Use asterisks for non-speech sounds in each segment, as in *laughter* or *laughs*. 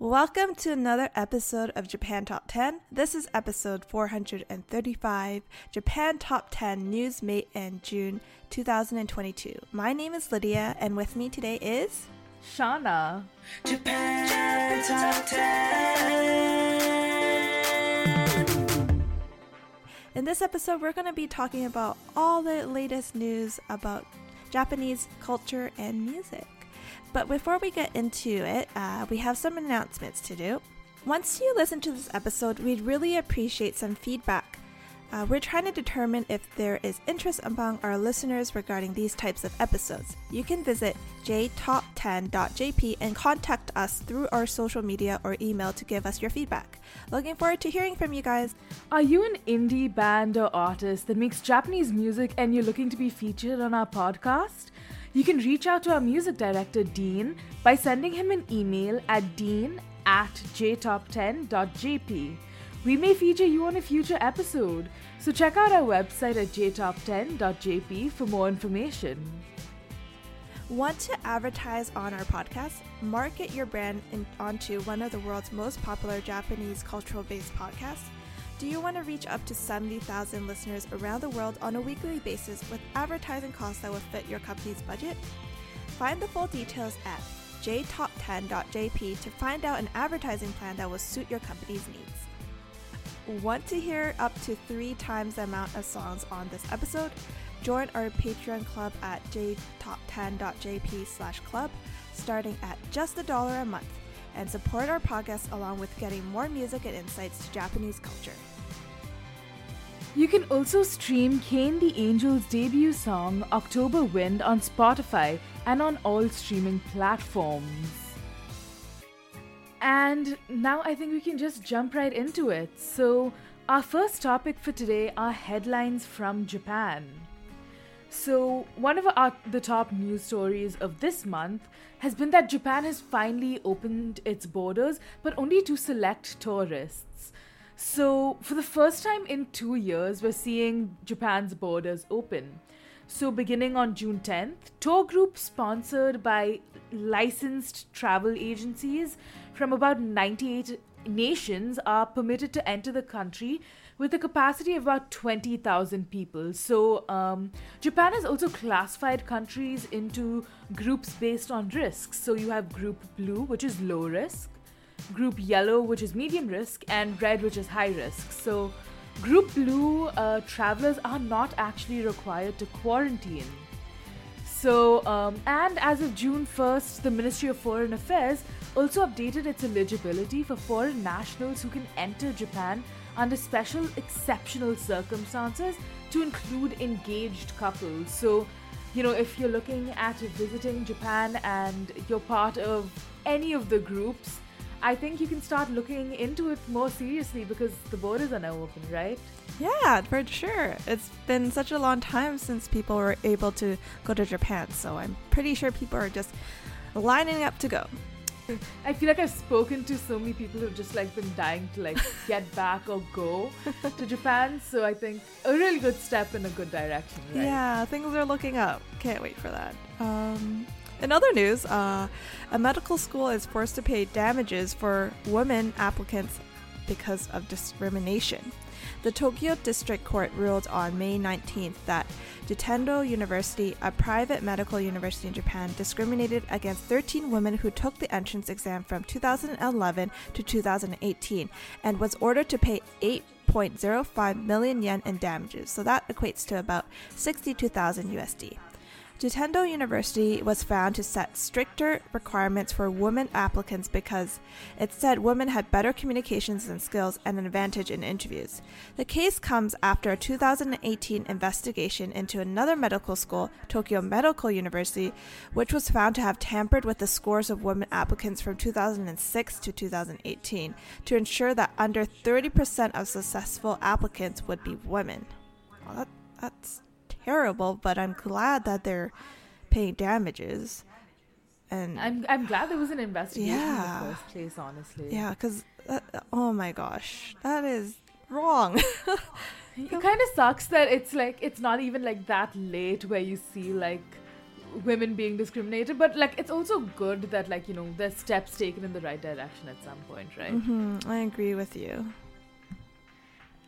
Welcome to another episode of Japan Top 10. This is episode 435, Japan Top 10 News Made in June 2022. My name is Lydia, and with me today is Shauna. Japan Top 10. In this episode, we're going to be talking about all the latest news about Japanese culture and music. But before we get into it, uh, we have some announcements to do. Once you listen to this episode, we'd really appreciate some feedback. Uh, we're trying to determine if there is interest among our listeners regarding these types of episodes. You can visit jtop10.jp and contact us through our social media or email to give us your feedback. Looking forward to hearing from you guys. Are you an indie band or artist that makes Japanese music and you're looking to be featured on our podcast? You can reach out to our music director, Dean, by sending him an email at dean at jtop10.jp. We may feature you on a future episode, so check out our website at jtop10.jp for more information. Want to advertise on our podcast? Market your brand in, onto one of the world's most popular Japanese cultural based podcasts? Do you want to reach up to 70,000 listeners around the world on a weekly basis with advertising costs that will fit your company's budget? Find the full details at jtop10.jp to find out an advertising plan that will suit your company's needs. Want to hear up to three times the amount of songs on this episode? Join our Patreon club at jtop10.jp slash club, starting at just a dollar a month and support our podcast along with getting more music and insights to Japanese culture. You can also stream Kane the Angel's debut song October Wind on Spotify and on all streaming platforms. And now I think we can just jump right into it. So, our first topic for today are headlines from Japan. So, one of our, the top news stories of this month has been that Japan has finally opened its borders, but only to select tourists. So, for the first time in two years, we're seeing Japan's borders open. So, beginning on June 10th, tour groups sponsored by licensed travel agencies from about 98 nations are permitted to enter the country with a capacity of about 20,000 people. So, um, Japan has also classified countries into groups based on risks. So, you have Group Blue, which is low risk, Group Yellow, which is medium risk, and Red, which is high risk. So, Group Blue uh, travelers are not actually required to quarantine. So, um, and as of June 1st, the Ministry of Foreign Affairs also updated its eligibility for foreign nationals who can enter Japan under special exceptional circumstances to include engaged couples. So, you know, if you're looking at visiting Japan and you're part of any of the groups, I think you can start looking into it more seriously because the borders are now open, right? Yeah, for sure. It's been such a long time since people were able to go to Japan, so I'm pretty sure people are just lining up to go. *laughs* I feel like I've spoken to so many people who've just like been dying to like *laughs* get back or go to Japan. So I think a really good step in a good direction. Right? Yeah, things are looking up. Can't wait for that. Um, in other news, uh, a medical school is forced to pay damages for women applicants because of discrimination. The Tokyo District Court ruled on May 19th that Juntendo University, a private medical university in Japan, discriminated against 13 women who took the entrance exam from 2011 to 2018 and was ordered to pay 8.05 million yen in damages. So that equates to about 62,000 USD. Juntendo University was found to set stricter requirements for women applicants because it said women had better communications and skills and an advantage in interviews. The case comes after a 2018 investigation into another medical school, Tokyo Medical University, which was found to have tampered with the scores of women applicants from 2006 to 2018 to ensure that under 30% of successful applicants would be women. Well, that, that's terrible, but I'm glad that they're paying damages. And I'm I'm glad there was an investigation Yeah. in the first place. Honestly, yeah, because oh my gosh, that is wrong. *laughs* It kind of sucks that it's like it's not even like that late where you see like women being discriminated, but like it's also good that like you know there's steps taken in the right direction at some point, right? hmm I agree with you.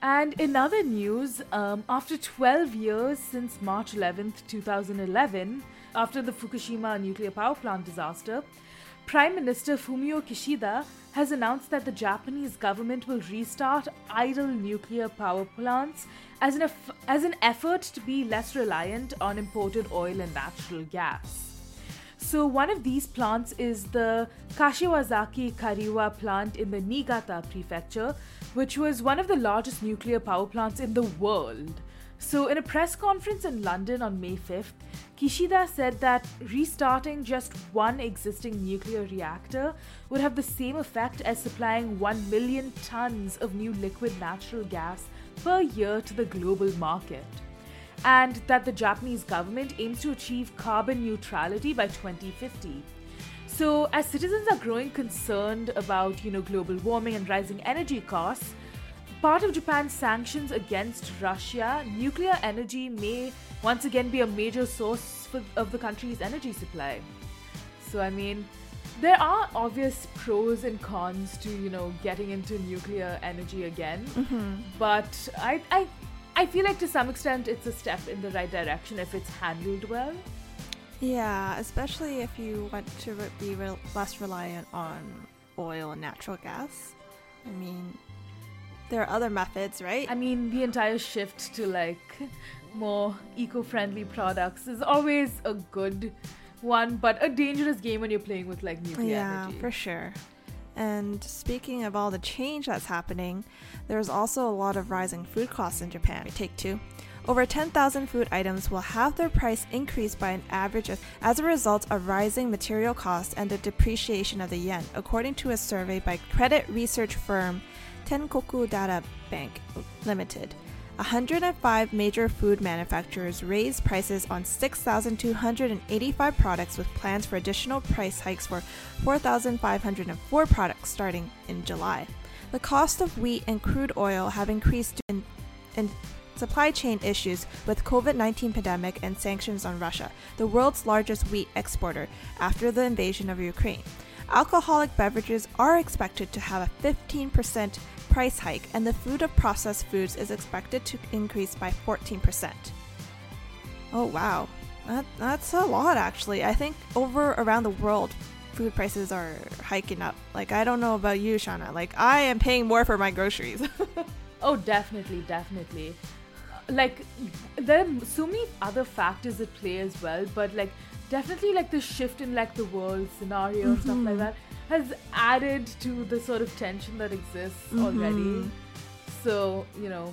And in other news, um, after 12 years since March 11th, 2011, after the Fukushima nuclear power plant disaster, Prime Minister Fumio Kishida has announced that the Japanese government will restart idle nuclear power plants as an, eff- as an effort to be less reliant on imported oil and natural gas. So, one of these plants is the Kashiwazaki Kariwa plant in the Niigata prefecture, which was one of the largest nuclear power plants in the world. So, in a press conference in London on May 5th, Kishida said that restarting just one existing nuclear reactor would have the same effect as supplying 1 million tons of new liquid natural gas per year to the global market and that the Japanese government aims to achieve carbon neutrality by 2050. So, as citizens are growing concerned about, you know, global warming and rising energy costs, part of Japan's sanctions against Russia, nuclear energy may once again be a major source for, of the country's energy supply. So, I mean, there are obvious pros and cons to, you know, getting into nuclear energy again. Mm-hmm. But I, I, I feel like to some extent it's a step in the right direction if it's handled well. Yeah, especially if you want to be re- less reliant on oil and natural gas. I mean, there are other methods, right? I mean, the entire shift to like more eco-friendly products is always a good one, but a dangerous game when you're playing with like nuclear yeah, energy. for sure. And speaking of all the change that's happening, there's also a lot of rising food costs in Japan. Take two. Over 10,000 food items will have their price increased by an average of, as a result of rising material costs and the depreciation of the yen, according to a survey by credit research firm Teikoku Data Bank Limited. 105 major food manufacturers raised prices on 6,285 products with plans for additional price hikes for 4,504 products starting in July. The cost of wheat and crude oil have increased in, in supply chain issues with COVID-19 pandemic and sanctions on Russia, the world's largest wheat exporter after the invasion of Ukraine. Alcoholic beverages are expected to have a 15% price hike, and the food of processed foods is expected to increase by 14%. Oh wow, that, that's a lot actually. I think over around the world, food prices are hiking up. Like I don't know about you, Shauna. Like I am paying more for my groceries. *laughs* Oh, definitely, definitely. Like, there are so many other factors at play as well, but like, definitely, like the shift in like the world scenario and stuff like that has added to the sort of tension that exists already. So, you know,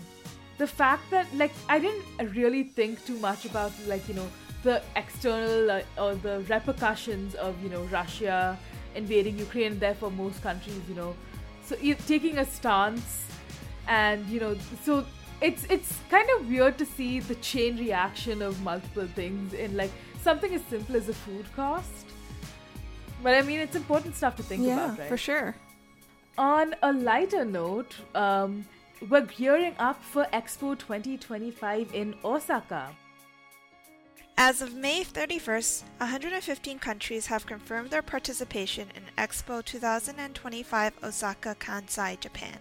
the fact that like I didn't really think too much about like you know the external uh, or the repercussions of you know Russia invading Ukraine. Therefore, most countries, you know, so taking a stance, and you know, so it's it's kind of weird to see the chain reaction of multiple things in like something as simple as a food cost. But I mean, it's important stuff to think yeah, about, right? for sure. On a lighter note, um, we're gearing up for Expo 2025 in Osaka. As of May 31st, 115 countries have confirmed their participation in Expo 2025 Osaka, Kansai, Japan.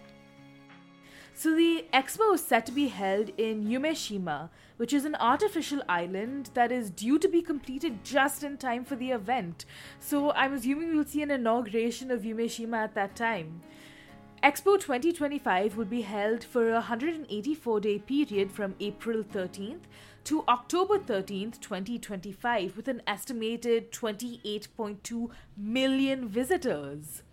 So the expo is set to be held in Yumeshima, which is an artificial island that is due to be completed just in time for the event. So I'm assuming we'll see an inauguration of Yumeshima at that time. Expo 2025 will be held for a 184 day period from April 13th to October 13th, 2025, with an estimated 28.2 million visitors.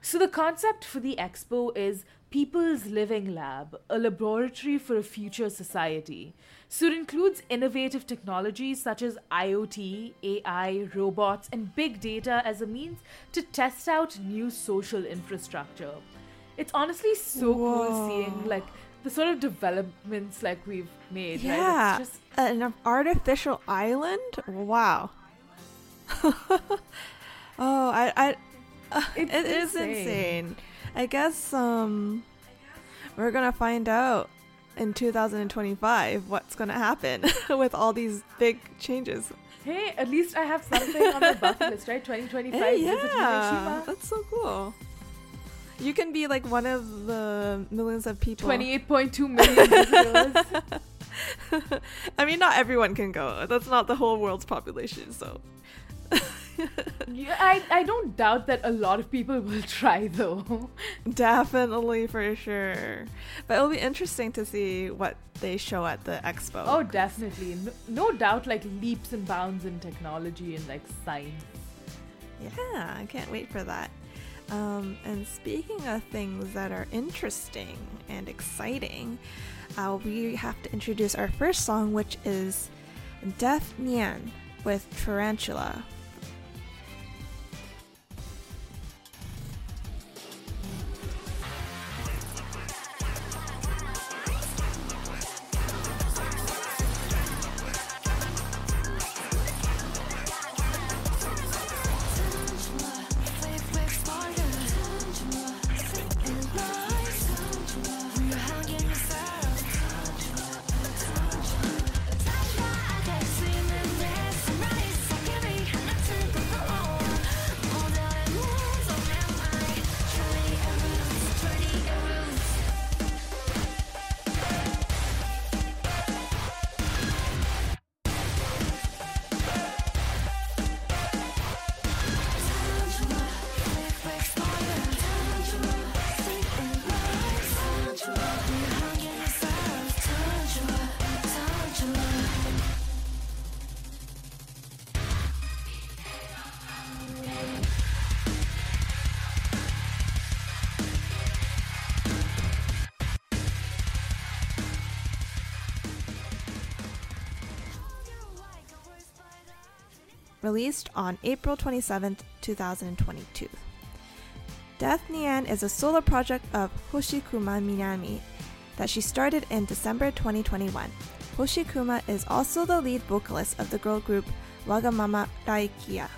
So, the concept for the expo is People's Living Lab, a laboratory for a future society. So, it includes innovative technologies such as IoT, AI, robots, and big data as a means to test out new social infrastructure. It's honestly so cool seeing like the sort of developments like we've made, Yeah, right? It's just an artificial island. Wow. *laughs* oh, I, I, *laughs* uh, it is insane. insane. I guess um, we're gonna find out in 2025 what's gonna happen *laughs* with all these big changes. Hey, at least I have something on my bucket list, right? 2025 *laughs* Hey, yeah, that's so cool. You can be like one of the millions of people. 28.2 million visitors. *laughs* I mean, not everyone can go. That's not the whole world's population, so. Yeah, I, I don't doubt that a lot of people will *laughs* try though. Definitely, for sure. But it'll be interesting to see what they show at the expo. Oh, definitely. No, no doubt, like leaps and bounds in technology and like science. yeah, I can't wait for that. Um, and speaking of things that are interesting and exciting, uh, we have to introduce our first song, which is Death Nyan with Tarantula. Released on April 27th, 2022. Death Nyan is a solo project of Hoshikuma Minami that she started in December 2021. Hoshikuma is also the lead vocalist of the girl group Wagamama Raikia.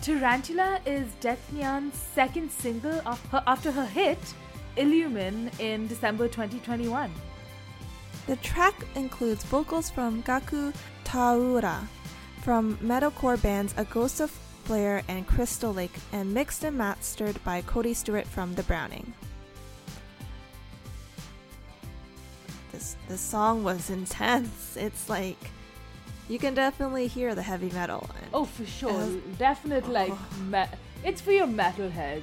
Tarantula is Death Nyan's second single her, after her hit Illumin in December 2021. The track includes vocals from Gaku Taura from metalcore bands A Ghost of Flare and Crystal Lake and mixed and mastered by Cody Stewart from The Browning. This this song was intense. It's like you can definitely hear the heavy metal. and- Oh, for sure. As- Definite, like, Oh. me- it's for your metalheads.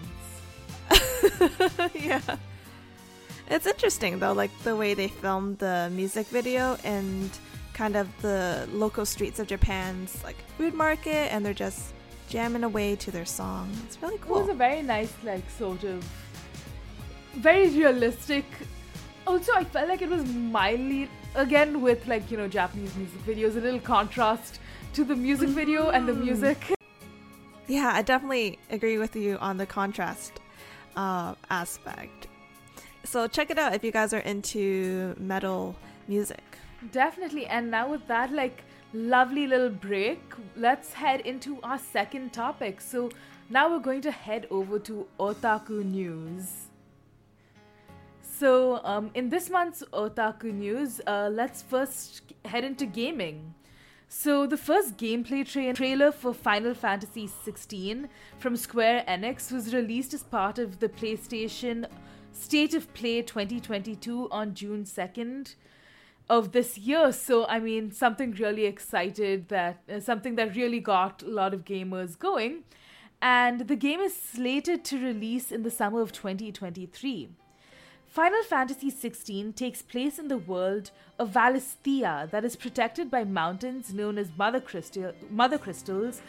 *laughs* yeah. It's interesting though, like the way they filmed the music video and kind of the local streets of Japan's like food market, and they're just jamming away to their song. It's really cool. It was a very nice, like, sort of very realistic. Also, I felt like it was mildly, again, with like, you know, Japanese music videos, a little contrast to the music video and the Mm. music. *laughs* Yeah, I definitely agree with you on the contrast uh, aspect. So check it out if you guys are into metal music. Definitely. And now, with that, like, lovely little break, let's head into our second topic. So, now we're going to head over to Otaku News. So, um, in this month's Otaku News, uh, let's first head into gaming. So, the first gameplay tra- trailer for Final Fantasy XVI from Square Enix was released as part of the PlayStation State of Play 2022 on June 2nd of this year. So, I mean, something really excited that uh, something that really got a lot of gamers going. and the game is slated to release in the summer of 2023. Final Fantasy XVI takes place in the world of Valisthea that is protected by mountains known as Mother, Crystal- Mother Crystals,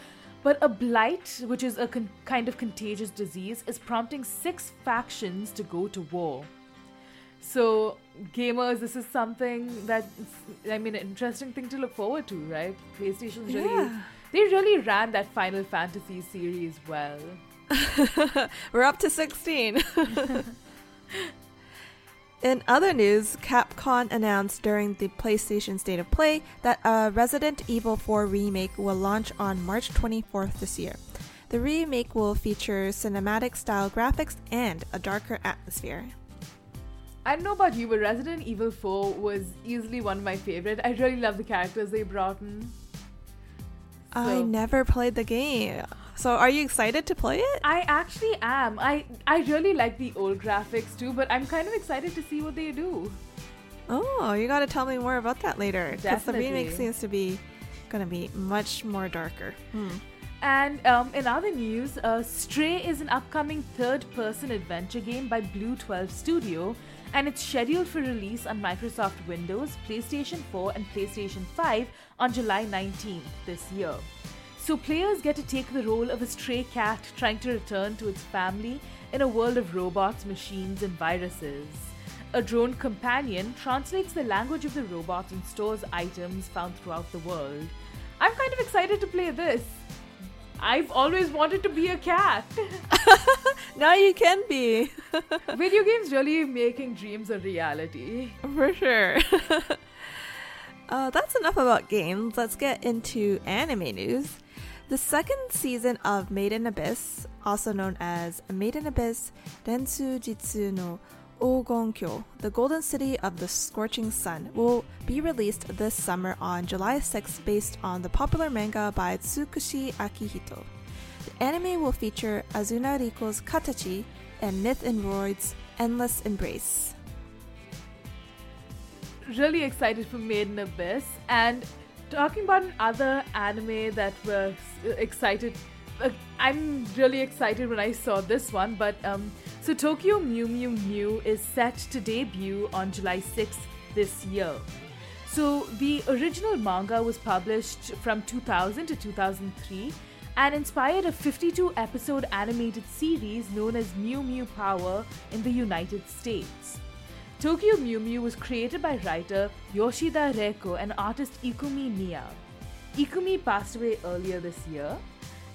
but a blight, which is a con- kind of contagious disease, is prompting six factions to go to war. So, gamers, this is something that I mean, an interesting thing to look forward to, right? PlayStation's really Yeah. they really ran that Final Fantasy series well. *laughs* We're up to 16. *laughs* In other news, Capcom announced during the PlayStation State of Play that a Resident Evil 4 remake will launch on March 24th this year. The remake will feature cinematic style graphics and a darker atmosphere. I don't know about you, but Resident Evil 4 was easily one of my favorite. I really love the characters they brought in. I never played the game. So are you excited to play it? I actually am. I I really like the old graphics too, but I'm kind of excited to see what they do. Oh, you got to tell me more about that later because the remake seems to be going to be much more darker. Hmm. And um, in other news, uh, Stray is an upcoming third person adventure game by BlueTwelve Studio, and it's scheduled for release on Microsoft Windows, PlayStation 4, and PlayStation 5 on July 19th this year. So, players get to take the role of a stray cat trying to return to its family in a world of robots, machines, and viruses. A drone companion translates the language of the robots and stores items found throughout the world. I'm kind of excited to play this. I've always wanted to be a cat. *laughs* Now you can be. *laughs* Video games really making dreams a reality. For sure. *laughs* uh, that's enough about games. Let's get into anime news. The second season of Made in Abyss, also known as Made in Abyss Densu Jitsu no Ogonkyo, the Golden City of the Scorching Sun, will be released this summer on July 6 based on the popular manga by Tsukushi Akihito. The anime will feature Azuna Riko's Katachi and Myth and Roid's Endless Embrace. Really excited for Made in Abyss. And talking about another anime that we're excited. Uh, I'm really excited when I saw this one, but um, so Tokyo Mew Mew New is set to debut on July 6th this year. So the original manga was published from 2000 to 2003 and inspired a 52 episode animated series known as Mew Mew Power in the United States. Tokyo Mew Mew was created by writer Yoshida Reiko and artist Ikumi Mia. Ikumi passed away earlier this year,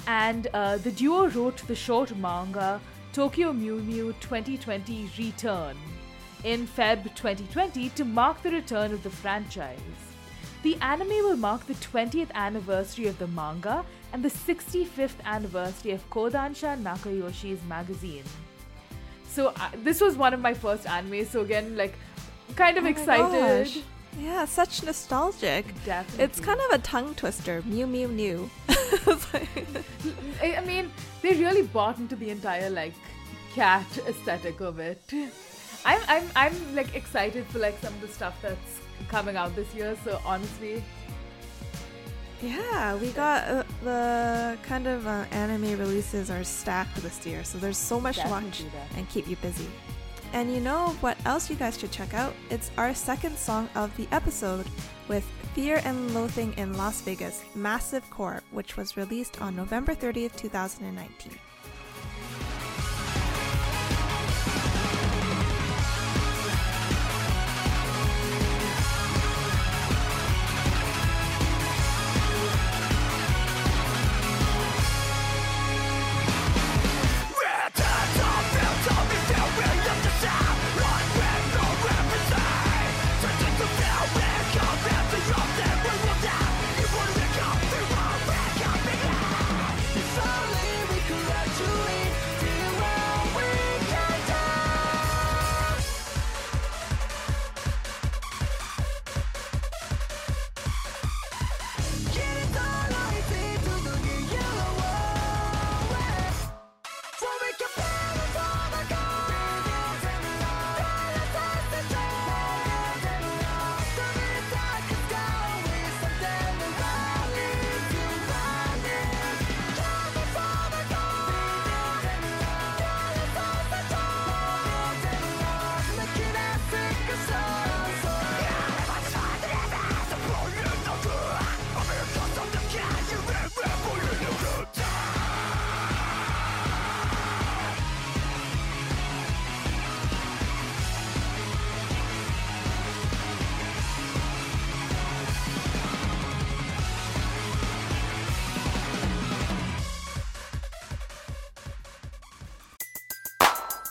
and uh, the duo wrote the short manga Tokyo Mew Mew 2020 Return in Feb 2020 to mark the return of the franchise. The anime will mark the 20th anniversary of the manga and the 65th anniversary of Kodansha Nakayoshi's magazine. So uh, this was one of my first animes. So again, like, kind of Oh excited. Yeah, such nostalgic. Definitely. It's kind of a tongue twister. Mew Mew New. I I mean, they really bought into the entire like cat aesthetic of it. I'm I'm I'm like excited for like some of the stuff that's coming out this year. So honestly, yeah, we got uh, the kind of uh, anime releases are stacked this year, so there's so much to watch and keep you busy. And you know what else you guys should check out? It's our second song of the episode with Fear and Loathing in Las Vegas, Massive Core, which was released on November 30th, 2019.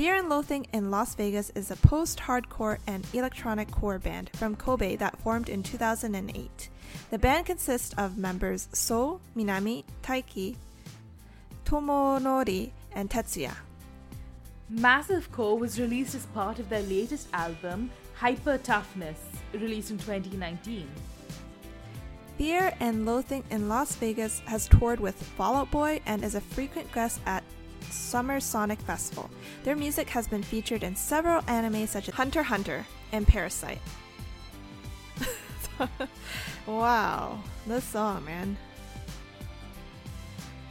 Fear and Loathing in Las Vegas is a post hardcore and electronic core band from Kobe that formed in 2008. The band consists of members So, Minami, Taiki, Tomonori, and Tetsuya. Massive Core was released as part of their latest album, Hyper Toughness, released in 2019. Fear and Loathing in Las Vegas has toured with Fall Out Boy and is a frequent guest at Summer Sonic Festival. Their music has been featured in several anime such as Hunter x Hunter and Parasyte. *laughs* wow, this song, man.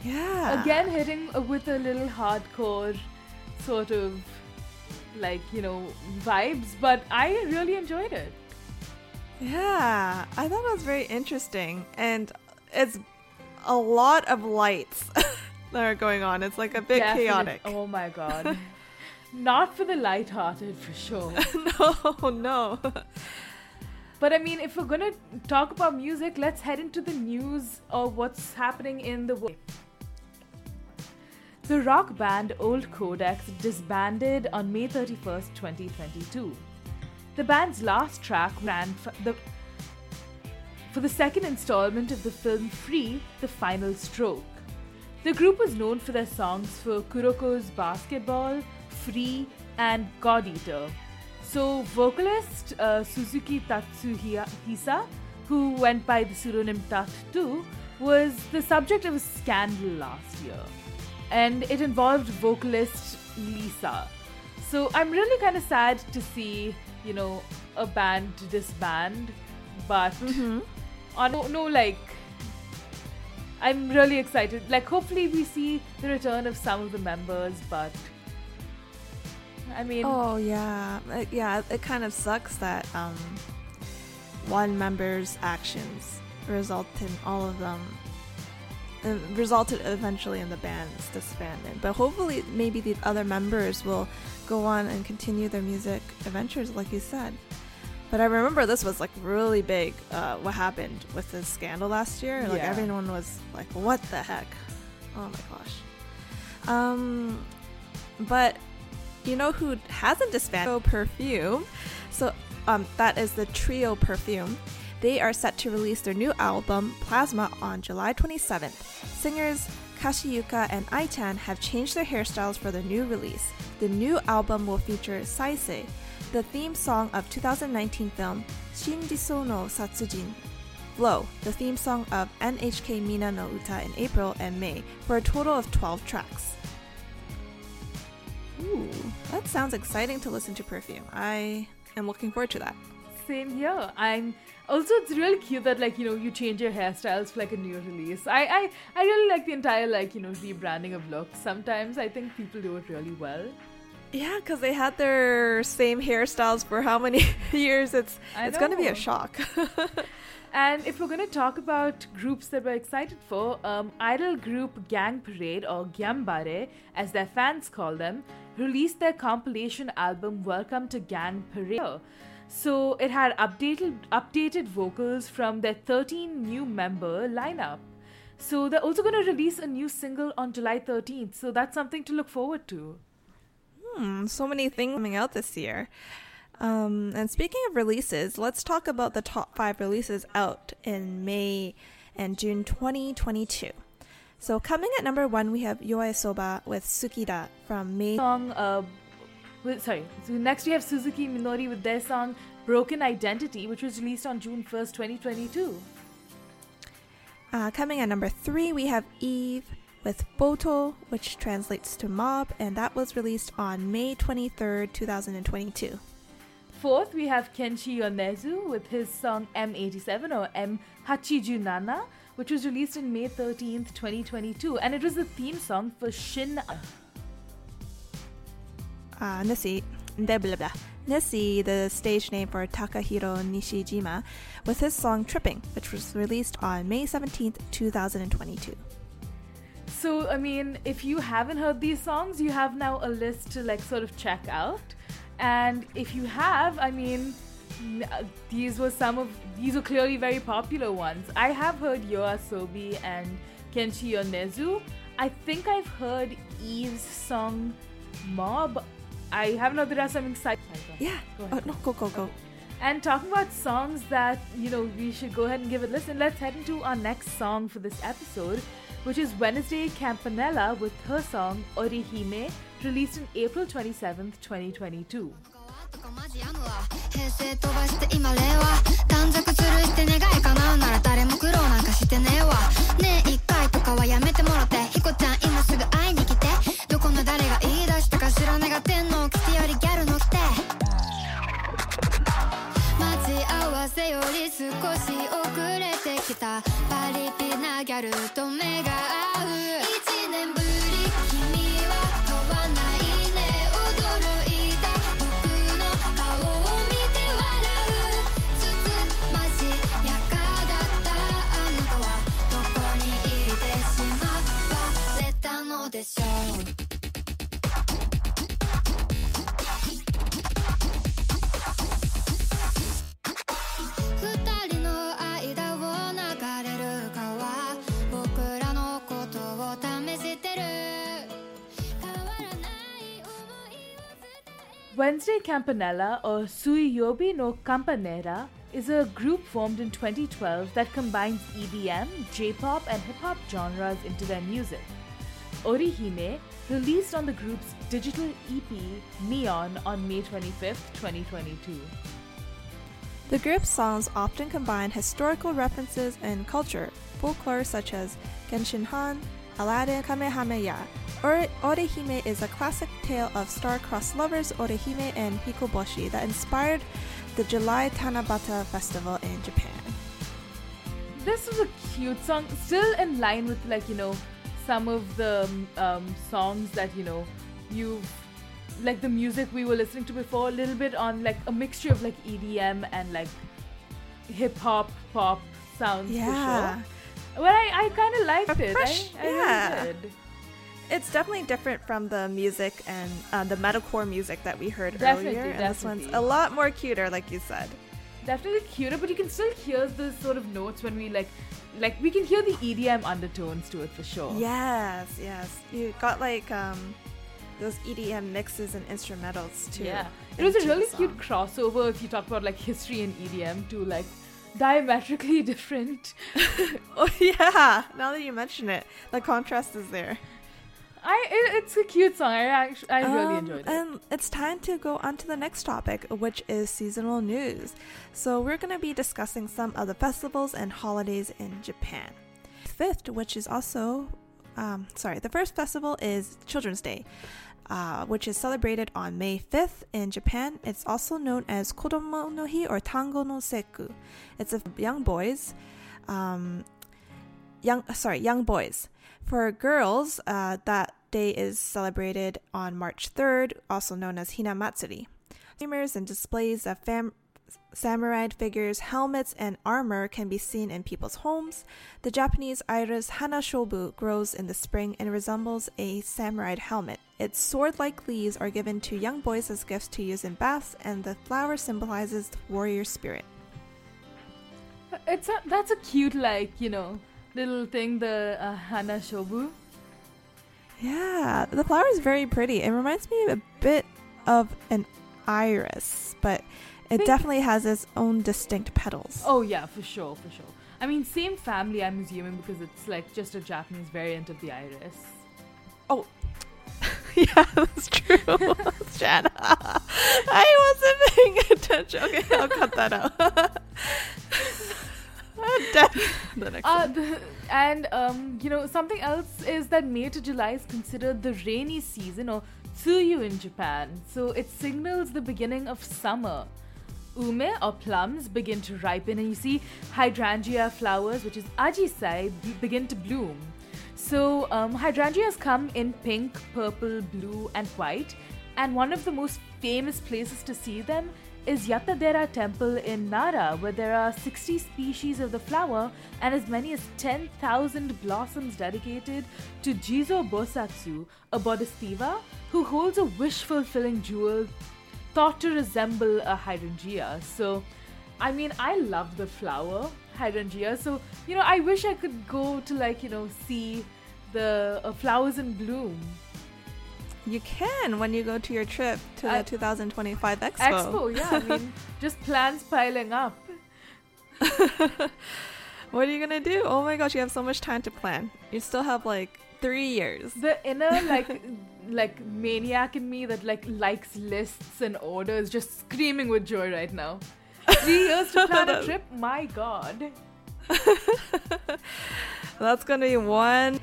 Yeah. Again, hitting with a little hardcore sort of like, you know, vibes, but I really enjoyed it. Yeah, I thought it was very interesting, and it's a lot of lights *laughs* that are going on. It's like a bit Definite- chaotic. Oh my god. *laughs* Not for the light-hearted, for sure. *laughs* no, no. But I mean, if we're gonna talk about music, let's head into the news of what's happening in the world. The rock band Old Codex disbanded on May 31st, 2022. The band's last track ran for the, for the second installment of the film Free, The Final Stroke. The group was known for their songs for Kuroko's Basketball, Free, and God Eater. So, vocalist uh, Suzuki Tatsuhisa, who went by the pseudonym Tat2, was the subject of a scandal last year. And it involved vocalist Lisa. So, I'm really kind of sad to see, you know, a band disband, but on no, no, like, I'm really excited. Like, hopefully, we see the return of some of the members, but I mean, Oh yeah, Uh, yeah. It kind of sucks that um, one member's actions result in all of them uh, resulted eventually in the band's disbanding. But hopefully, maybe the other members will go on and continue their music adventures, like you said. But I remember this was like really big. Uh, what happened with this scandal last year? Like Yeah. everyone was like, "What the heck?" Oh my gosh. Um, but you know who hasn't disbanded? Perfume. So um, that is the trio Perfume. They are set to release their new album Plasma on July 27th. Singers Kashiyuka and Aichan have changed their hairstyles for the new release. The new album will feature Saisei, the theme song of 2019 film Shindiso no Satsujin. Flow, the theme song of NHK Minna no Uta in April and May, for a total of 12 tracks. Ooh, that sounds exciting to listen to Perfume. I am looking forward to that. Same here. I'm also it's really cute that like you know you change your hairstyles for like a new release. I I I really like the entire like you know rebranding of looks. Sometimes I think people do it really well. Yeah, because they had their same hairstyles for how many *laughs* years? It's I it's going to be a shock. *laughs* And if we're going to talk about groups that we're excited for, um, idol group Gang Parade or Gyanpare, as their fans call them, released their compilation album Welcome to Gang Parade. So it had updated updated vocals from their 13 new member lineup. So they're also going to release a new single on July 13th. So that's something to look forward to. Hmm, so many things coming out this year. Um, and speaking of releases, let's talk about the top five releases out in May and June 2022. So coming at number one, we have Yoasobi with Tsukida from May. Song, uh, with, sorry. So next we have Suzuki Minori with their song Broken Identity, which was released on June 1st, 2022. Uh, coming at number three, we have Eve with Boto, which translates to mob, and that was released on May 23rd, 2022. Fourth, we have Kenshi Yonezu with his song M87 or M8junana, which was released on May 13th, 2022, and it was the theme song for Shin. uh, Nissy, blah, blah, blah. The stage name for Takahiro Nishijima, with his song Tripping, which was released on May 17th, 2022. So, I mean, if you haven't heard these songs, you have now a list to like sort of check out. And if you have, I mean, uh, these were some of these were clearly very popular ones. I have heard Yoasobi and Kenshi Yonezu. I think I've heard Eve's song Mob. I haven't heard the rest. I'm excited. Yeah. Go Oh, ahead. no, go, go, go. And talking about songs that, you know, we should go ahead and give it a listen, let's head into our next song for this episode, which is Wednesday Campanella with her song Orihime, released in April 27th, 2022. 平成飛ばして今令和短冊吊るして願い叶うなら誰も苦労なんかしてねえわねえ一回とかはやめてもろてヒコちゃん今すぐ会いに来てどこの誰が言い出したか知らねが天皇来てよりギャより少し遅れてきたパリピなギャルと目が合う。一年ぶり君は飛ばないね驚いた僕の顔を見て笑う。つつましやかだったあなたはどこにいてしまわれたのでしょう。Wednesday Campanella, or Suiyobi no Campanera, is a group formed in 2012 that combines EDM, J-pop, and hip-hop genres into their music. Orihime released on the group's digital EP Neon on May 25th, 2022. The group's songs often combine historical references and culture, folklore such as Genshin Han, Aladdin Kamehameha. Ore- Orihime is a classic tale of star-crossed lovers Orihime and Hikoboshi that inspired the July Tanabata festival in Japan. This was a cute song, still in line with like you know some of the um, songs that you know you've like the music we were listening to before. A little bit on like a mixture of like EDM and like hip hop pop sounds Yeah. for sure. But I, I kind of liked it. fresh- I, I yeah. really did. It's definitely different from the music and uh, the metalcore music that we heard Definitely, earlier, and this one's a lot more cuter, like you said. Definitely cuter, but you can still hear the sort of notes when we like, like we can hear the EDM undertones to it for sure. Yes, yes. You got like um those EDM mixes and instrumentals too. Yeah, it was a really cute crossover if you talk about like history and EDM to like diametrically *laughs* different. *laughs* oh yeah. Now that you mention it, the contrast is there. I it, it's a cute song. I actually I really Um, enjoyed it. And it's time to go on to the next topic, which is seasonal news. So we're going to be discussing some of the festivals and holidays in Japan. Fifth, which is also, um, sorry, the first festival is Children's Day. Uh, which is celebrated on May 5th in Japan. It's also known as Kodomo no Hi or Tango no Seku. It's of young boys, um, young sorry, young boys. For girls, uh, that day is celebrated on March 3rd, also known as Hina Matsuri. Streamers and displays of fam- samurai figures, helmets, and armor can be seen in people's homes. The Japanese iris Hanashobu grows in the spring and resembles a samurai helmet. Its sword-like leaves are given to young boys as gifts to use in baths, and the flower symbolizes the warrior spirit. it's a, that's a cute like you know little thing the uh, Hana Shobu. Yeah, the flower is very pretty. It reminds me a bit of an iris, but it Think- definitely has its own distinct petals. Oh yeah, for sure, for sure. I mean, same family. I'm assuming because it's like just a Japanese variant of the iris. Oh, *laughs* yeah, that's true. *laughs* Shanna. *laughs* I wasn't paying attention. Okay, I'll cut that out. *laughs* The next Uh, one. the, and um, you know something else is that May to July is considered the rainy season or tsuyu in Japan. So it signals the beginning of summer. Ume or plums begin to ripen, and you see hydrangea flowers, which is ajisai, be- begin to bloom. So um, hydrangeas come in pink, purple, blue, and white, And one of the most famous places to see them is Yatadera Temple in Nara, where there are 60 species of the flower and as many as 10,000 blossoms dedicated to Jizo Bosatsu, a bodhisattva who holds a wish fulfilling jewel thought to resemble a hydrangea. So, I mean, I love the flower hydrangea. So, you know, I wish I could go to like, you know, see the uh, flowers in bloom. You can when you go to your trip to the uh, I- 2025 Expo. Expo, yeah. I *laughs* mean, just plans piling up. *laughs* What are you gonna do? Oh my gosh, you have so much time to plan. You still have like three years. The inner *laughs* like like maniac in me that like likes lists and orders just screaming with joy right now. Three years to plan a trip? My god. That's gonna be one.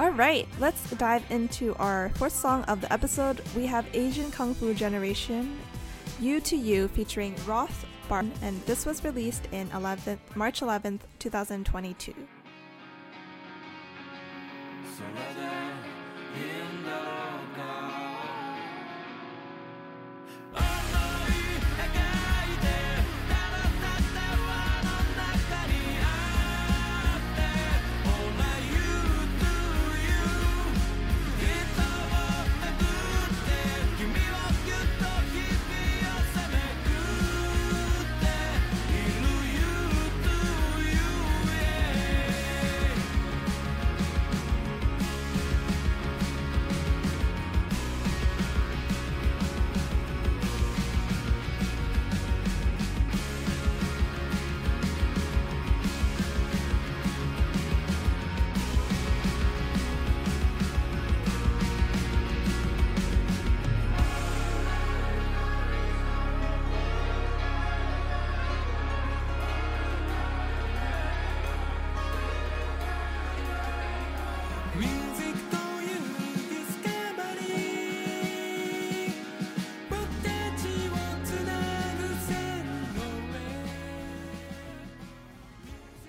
All right, let's dive into our fourth song of the episode. We have Asian Kung Fu Generation, "You to You" featuring Roth Bart Baron, and this was released in 11th, March 11th, 2022. そ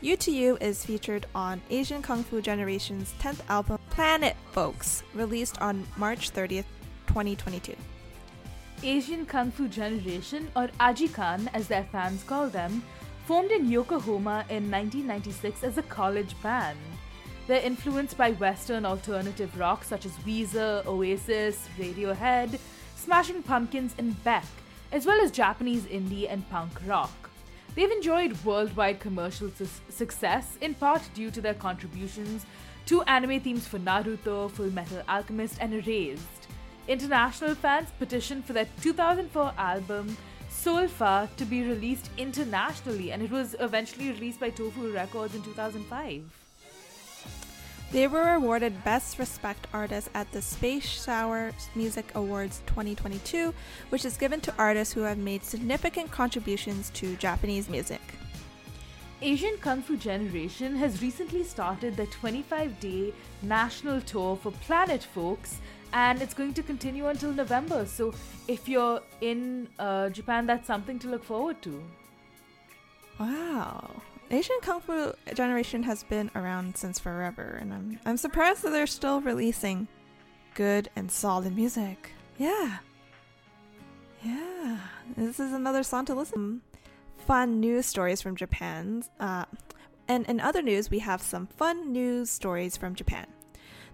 You to You is featured on Asian Kung Fu Generation's 10th album, Planet Folks, released on March 30th, 2022. Asian Kung Fu Generation, or Ajikan as their fans call them, formed in Yokohama in 1996 as a college band. They're influenced by Western alternative rock such as Weezer, Oasis, Radiohead, Smashing Pumpkins, and Beck, as well as Japanese indie and punk rock. They've enjoyed worldwide commercial su- success in part due to their contributions to anime themes for Naruto, Full Metal Alchemist, and Erased. International fans petitioned for their 2004 album Solfa to be released internationally, and it was eventually released by Tofu Records in 2005. They were awarded Best Respect Artist at the Space Shower Music Awards 2022, which is given to artists who have made significant contributions to Japanese music. Asian Kung Fu Generation has recently started their 25 day national tour for Planet Folks, and it's going to continue until November. So, if you're in uh, Japan, that's something to look forward to. Wow. Asian Kung Fu Generation has been around since forever, and I'm, I'm surprised that they're still releasing good and solid music. Yeah. Yeah. This is another song to listen. Fun news stories from Japan. Uh, and in other news, we have some fun news stories from Japan.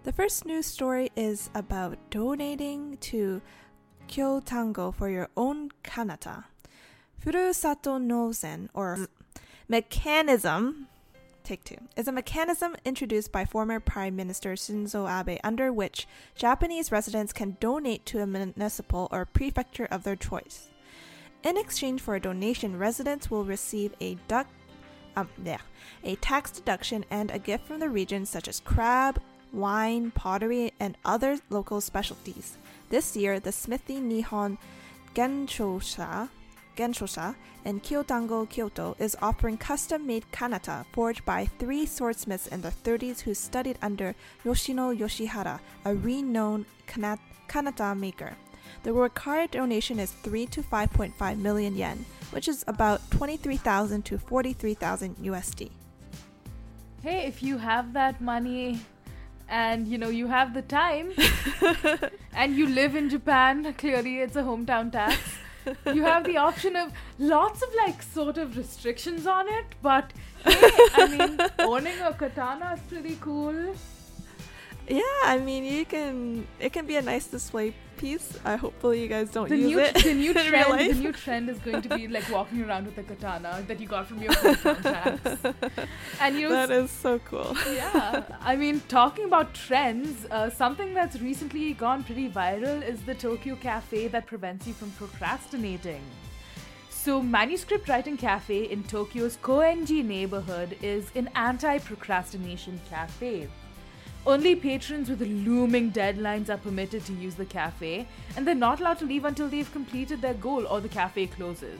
The first news story is about donating to Kyotango for your own katana. Furusato Nozei, or mechanism, take two, is a mechanism introduced by former Prime Minister Shinzo Abe under which Japanese residents can donate to a municipal or prefecture of their choice. In exchange for a donation, residents will receive a duck, um, yeah, a tax deduction and a gift from the region such as crab, wine, pottery, and other local specialties. This year, the Smithy Nihon Genshosha Genshosha in Kyotango, Kyoto is offering custom-made katana forged by three swordsmiths in their 30s who studied under Yoshindo Yoshihara, a renowned katana maker. The required donation is 3 to 5.5 million yen, which is about 23,000 to 43,000 USD. Hey, if you have that money, and you know you have the time *laughs* and you live in Japan, clearly it's a hometown tax. You have the option of lots of like sort of restrictions on it, but hey, I mean, *laughs* owning a katana is pretty cool. Yeah, I mean, you can. It can be a nice display piece. I hopefully you guys don't The use new, it the new *laughs* trend, the new trend is going to be like walking around with a katana that you got from your *laughs* tax. And you know, that is so cool. yeah i mean talking about trends uh, something that's recently gone pretty viral is the tokyo cafe that prevents you from procrastinating so manuscript writing cafe in tokyo's koenji neighborhood is an anti-procrastination cafe only patrons with looming deadlines are permitted to use the cafe, and they're not allowed to leave until they've completed their goal or the cafe closes.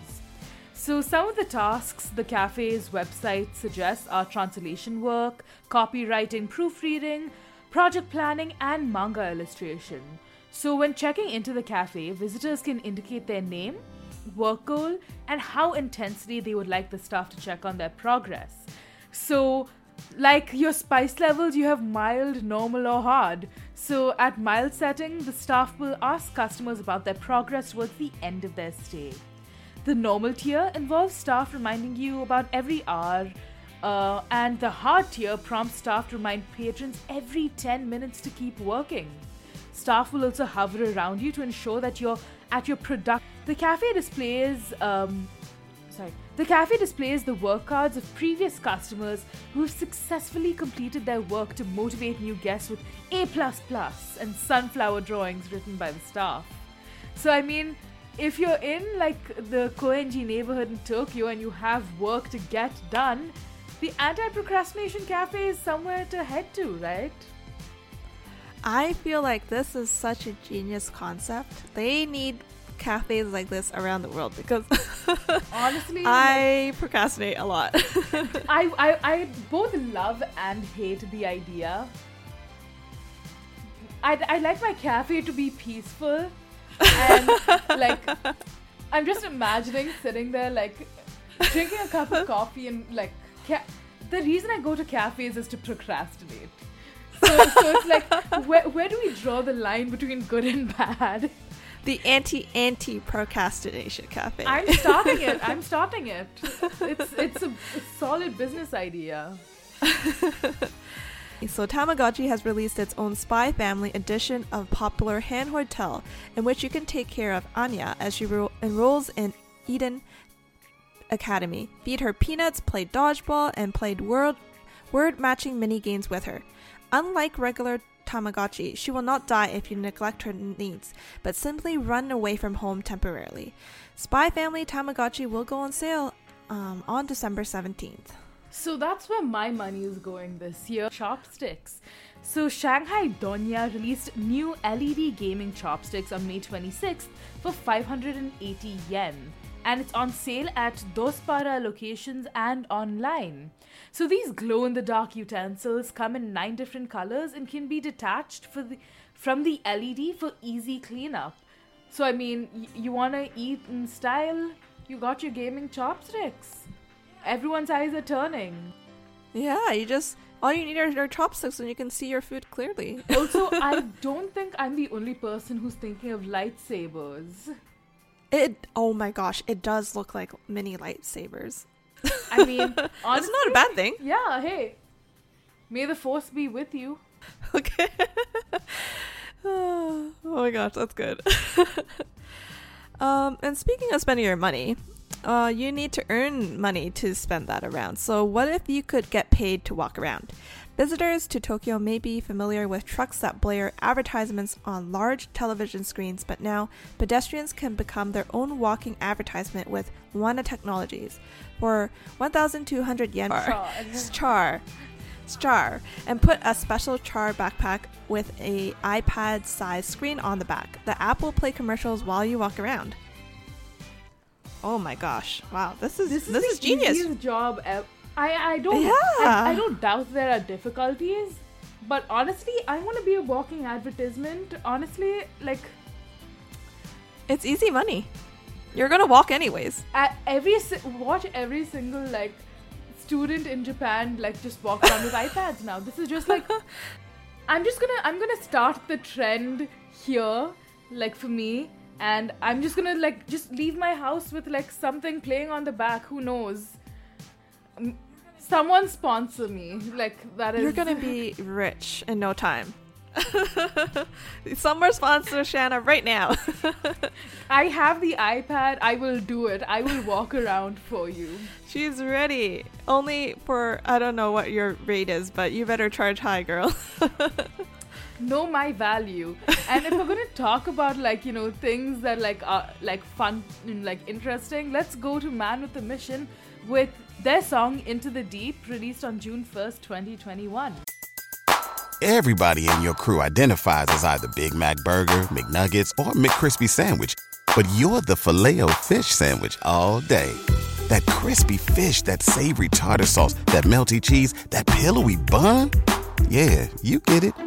So, some of the tasks the cafe's website suggests are translation work, copywriting, proofreading, project planning, and manga illustration. So, when checking into the cafe, visitors can indicate their name, work goal, and how intensely they would like the staff to check on their progress. So, like your spice levels, you have mild, normal, or hard. So, at mild setting, the staff will ask customers about their progress towards the end of their stay. The normal tier involves staff reminding you about every hour, uh, and the hard tier prompts staff to remind patrons every 10 minutes to keep working. Staff will also hover around you to ensure that you're at your product. The cafe displays, um, the cafe displays the work cards of previous customers who have successfully completed their work to motivate new guests with A and sunflower drawings written by the staff. So I mean, if you're in like the Koenji neighborhood in Tokyo and you have work to get done, the anti-procrastination cafe is somewhere to head to, right? I feel like this is such a genius concept. They need cafes like this around the world because *laughs* Honestly, I procrastinate a lot. *laughs* I, I I both love and hate the idea. I I like my cafe to be peaceful, and *laughs* like I'm just imagining sitting there like drinking a cup of coffee and like ca- the reason I go to cafes is to procrastinate. So, so it's like where where do we draw the line between good and bad? The anti anti procrastination cafe. I'm stopping it. I'm *laughs* stopping it. It's it's a, solid business idea. *laughs* So Tamagotchi has released its own Spy Family edition of popular Hand Hotel, in which you can take care of Anya as she ro- enrolls in Eden Academy, feed her peanuts, play dodgeball, and play word word matching mini games with her. Unlike regular Tamagotchi, she will not die if you neglect her needs, but simply run away from home temporarily. Spy Family Tamagotchi will go on sale um, on December 17th. So that's where my money is going this year. Chopsticks. So Shanghai Donya released new LED gaming chopsticks on May 26th for 580 yen. And it's on sale at Dospara locations and online. So these glow in the dark utensils come in nine different colors and can be detached for the, from the LED for easy cleanup. So I mean, y- you want to eat in style, you got your gaming chopsticks. Everyone's eyes are turning. Yeah, you just all you need are, are chopsticks and you can see your food clearly. Also, *laughs* I don't think I'm the only person who's thinking of lightsabers. It oh my gosh, it does look like mini lightsabers. I mean, *laughs* honestly, not a bad thing. Yeah, hey. May the force be with you. *laughs* Okay. *sighs* oh my gosh, that's good. *laughs* um, and speaking of spending your money, uh, you need to earn money to spend that around. So, what if you could get paid to walk around? Visitors to Tokyo may be familiar with trucks that blare advertisements on large television screens, but now pedestrians can become their own walking advertisement with Wana Technologies. For 1,200 yen, Char. char, char, and put a special char backpack with a iPad-sized screen on the back. The app will play commercials while you walk around. Oh my gosh! Wow, this is this, is, the genius. easiest job ever. I I don't Yeah. I, I don't doubt there are difficulties, but honestly, I want to be a walking advertisement. Honestly, like It's easy money. You're gonna walk anyways. at every si- watch every single like student in Japan like just walk around with iPads now. This is just like *laughs* I'm just gonna I'm gonna start the trend here, like for me, and I'm just gonna like just leave my house with like something playing on the back. Who knows? Someone sponsor me. Like that is. You're gonna be rich in no time. *laughs* Summer sponsor Shanna right now. *laughs* I have the iPad. I will do it. I will walk around for you. She's ready. Only for I don't know what your rate is, but you better charge high, girl. *laughs* know my value and if we're going to talk about like you know things that like are like fun and like interesting let's go to man with a mission with their song into the deep released on june 1st 2021 Everybody in your crew identifies as either Big Mac Burger, McNuggets, or McCrispy Sandwich. But you're the filet fish Sandwich all day. That crispy fish, that savory tartar sauce, that melty cheese, that pillowy bun. Yeah, you get it.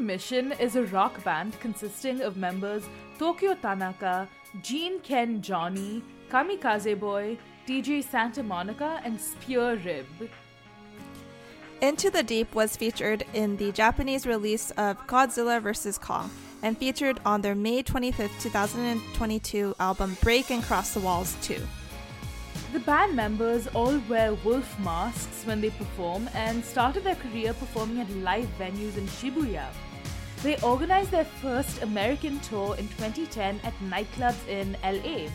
Mission is a rock band consisting of members Tokyo Tanaka, Jean-Ken Johnny, Kamikaze Boy, DJ Santa Monica, and Spear Rib. Into the Deep was featured in the Japanese release of Godzilla vs. Kong and featured on their May 25th, 2022 album Break and Cross the Walls 2. The band members all wear wolf masks when they perform and started their career performing at live venues in Shibuya. They organized their first American tour in 2010 at nightclubs in LA.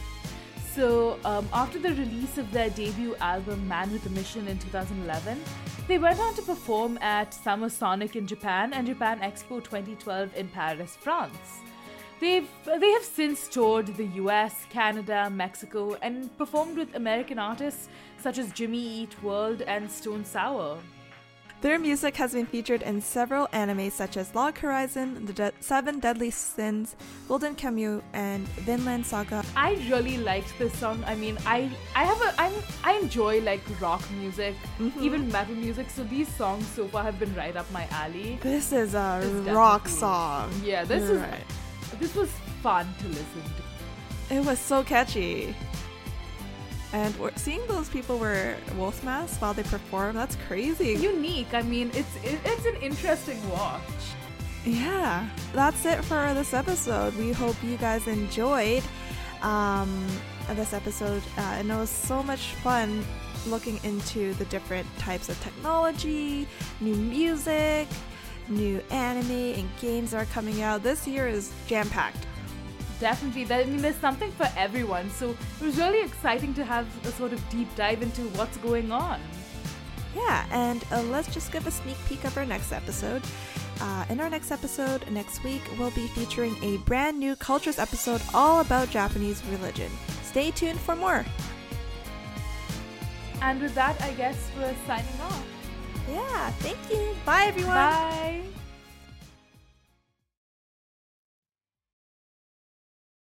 So, um, after the release of their debut album Man with a Mission in 2011, they went on to perform at Summer Sonic in Japan and Japan Expo 2012 in Paris, France. They've they have since toured the US, Canada, Mexico, and performed with American artists such as Jimmy Eat World and Stone Sour. Their music has been featured in several animes such as Log Horizon, The De- Seven Deadly Sins, Golden Kamuy, and Vinland Saga. I really liked this song. I mean, I I have a I'm I enjoy like rock music, mm-hmm. even metal music. So these songs so far have been right up my alley. This is a It's rock song. Yeah, this You're is right. this was fun to listen to. It was so catchy. And seeing those people wear wolf masks while they perform, that's crazy. Unique. I mean, it's it's an interesting watch. Yeah, that's it for this episode. We hope you guys enjoyed um, this episode. Uh, and it was so much fun looking into the different types of technology, new music, new anime, and games that are coming out. This year is jam packed. Definitely. That, I mean, there's something for everyone. So it was really exciting to have a sort of deep dive into what's going on. Yeah, and uh, let's just give a sneak peek of our next episode. Uh, in our next episode next week, we'll be featuring a brand new cultures episode all about Japanese religion. Stay tuned for more. And with that, I guess we're signing off. Yeah, thank you. Bye, everyone. Bye.